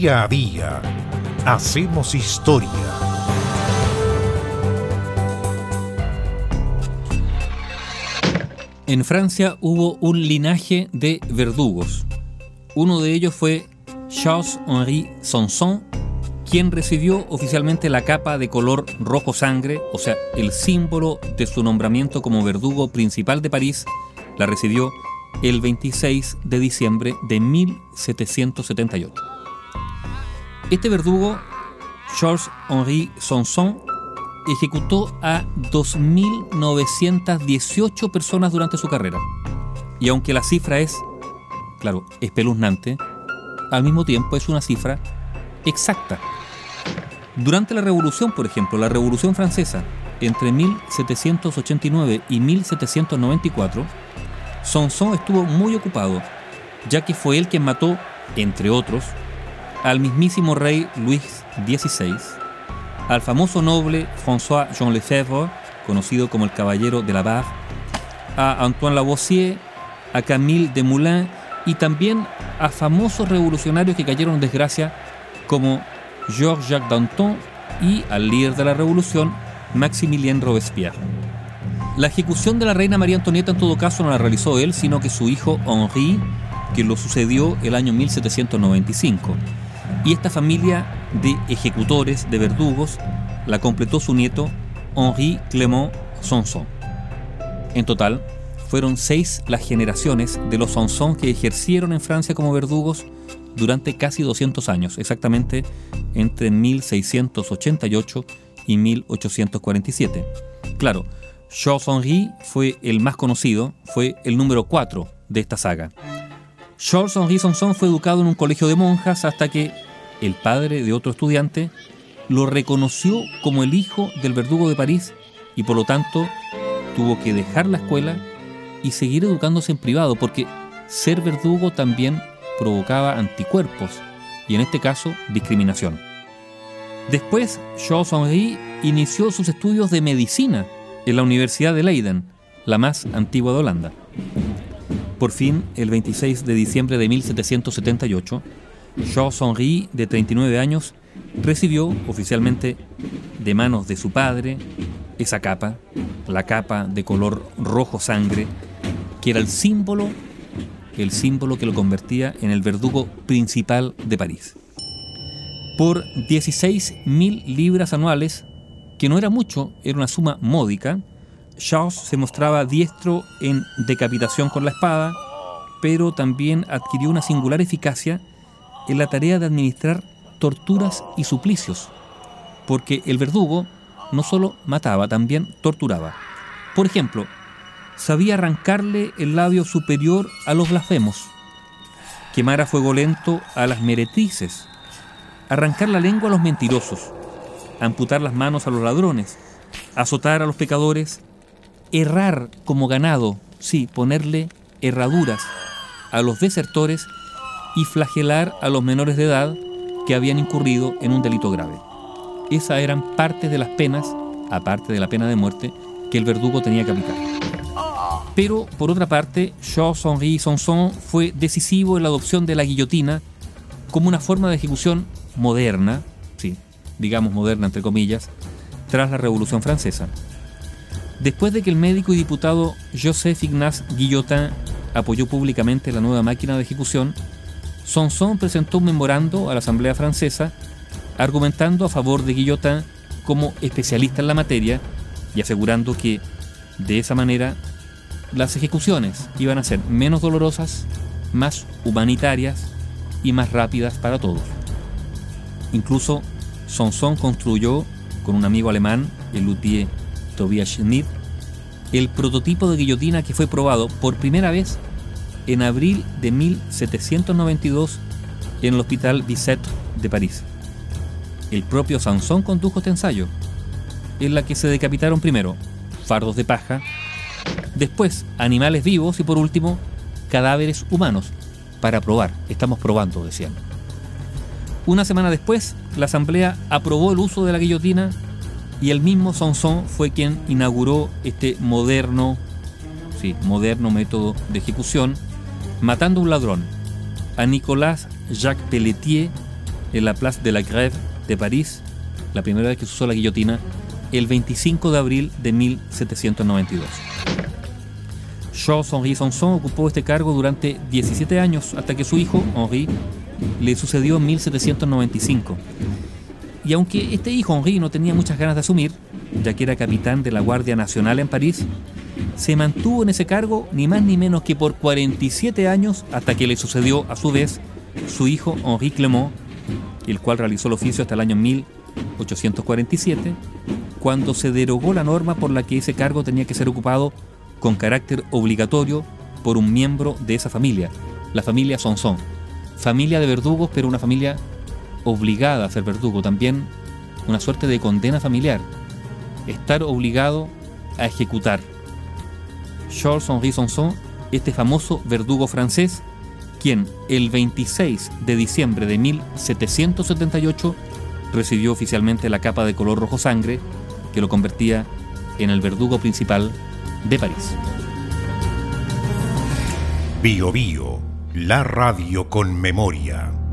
Día a día hacemos historia. En Francia hubo un linaje de verdugos. Uno de ellos fue Charles-Henri Sanson, quien recibió oficialmente la capa de color rojo sangre, o sea, el símbolo de su nombramiento como verdugo principal de París, la recibió el 26 de diciembre de 1778. Este verdugo, Charles-Henri Sanson, ejecutó a 2.918 personas durante su carrera. Y aunque la cifra es, claro, espeluznante, al mismo tiempo es una cifra exacta. Durante la Revolución, por ejemplo, la Revolución Francesa, entre 1789 y 1794, Sanson estuvo muy ocupado, ya que fue él quien mató, entre otros, al mismísimo rey Luis XVI, al famoso noble François Jean Lefebvre, conocido como el Caballero de la Barre, a Antoine Lavoisier, a Camille Desmoulins y también a famosos revolucionarios que cayeron en desgracia como Georges-Jacques Danton y al líder de la revolución, Maximilien Robespierre. La ejecución de la reina María Antonieta en todo caso no la realizó él, sino que su hijo Henri, que lo sucedió el año 1795. Y esta familia de ejecutores, de verdugos, la completó su nieto Henri Clément Sanson. En total, fueron seis las generaciones de los Sanson que ejercieron en Francia como verdugos durante casi 200 años, exactamente entre 1688 y 1847. Claro, Charles-Henri fue el más conocido, fue el número 4 de esta saga. Charles-Henri Sanson fue educado en un colegio de monjas hasta que el padre de otro estudiante lo reconoció como el hijo del verdugo de París y por lo tanto tuvo que dejar la escuela y seguir educándose en privado porque ser verdugo también provocaba anticuerpos y en este caso discriminación. Después, Charles-Henri inició sus estudios de medicina en la Universidad de Leiden, la más antigua de Holanda. Por fin, el 26 de diciembre de 1778, Charles-Henri, de 39 años, recibió oficialmente de manos de su padre esa capa, la capa de color rojo sangre, que era el símbolo, el símbolo que lo convertía en el verdugo principal de París. Por 16.000 libras anuales, que no era mucho, era una suma módica, Charles se mostraba diestro en decapitación con la espada, pero también adquirió una singular eficacia en la tarea de administrar torturas y suplicios, porque el verdugo no solo mataba, también torturaba. Por ejemplo, sabía arrancarle el labio superior a los blasfemos, quemar a fuego lento a las meretrices, arrancar la lengua a los mentirosos, amputar las manos a los ladrones, azotar a los pecadores, errar como ganado, sí, ponerle herraduras a los desertores y flagelar a los menores de edad que habían incurrido en un delito grave. Esas eran partes de las penas, aparte de la pena de muerte, que el verdugo tenía que aplicar. Pero, por otra parte, Charles-Henri Sanson fue decisivo en la adopción de la guillotina como una forma de ejecución moderna, sí, digamos moderna entre comillas, tras la Revolución Francesa. Después de que el médico y diputado Joseph Ignace Guillotin apoyó públicamente la nueva máquina de ejecución, Sanson presentó un memorando a la Asamblea Francesa argumentando a favor de Guillotin como especialista en la materia y asegurando que, de esa manera, las ejecuciones iban a ser menos dolorosas, más humanitarias y más rápidas para todos. Incluso Sanson construyó, con un amigo alemán, el luthier Tobias Schmidt, el prototipo de guillotina que fue probado por primera vez en abril de 1792 en el Hospital Bicêtre de París. El propio Sanson condujo este ensayo, en la que se decapitaron primero fardos de paja, después animales vivos y por último cadáveres humanos, para probar, estamos probando, decían. Una semana después, la Asamblea aprobó el uso de la guillotina y el mismo Sanson fue quien inauguró este moderno, sí, moderno método de ejecución, matando a un ladrón, a Nicolas Jacques Pelletier, en la Place de la Grève de París, la primera vez que se usó la guillotina, el 25 de abril de 1792. Charles-Henri Sanson ocupó este cargo durante 17 años hasta que su hijo, Henri, le sucedió en 1795. Y aunque este hijo, Henri, no tenía muchas ganas de asumir, ya que era capitán de la Guardia Nacional en París, se mantuvo en ese cargo ni más ni menos que por 47 años hasta que le sucedió a su vez su hijo Henri Clement, el cual realizó el oficio hasta el año 1847, cuando se derogó la norma por la que ese cargo tenía que ser ocupado con carácter obligatorio por un miembro de esa familia, la familia Sonson. Familia de verdugos, pero una familia obligada a ser verdugo, también una suerte de condena familiar, estar obligado a ejecutar. Charles-Henri Sonson, este famoso verdugo francés, quien el 26 de diciembre de 1778 recibió oficialmente la capa de color rojo sangre que lo convertía en el verdugo principal de París. Bio Bio, la radio con memoria.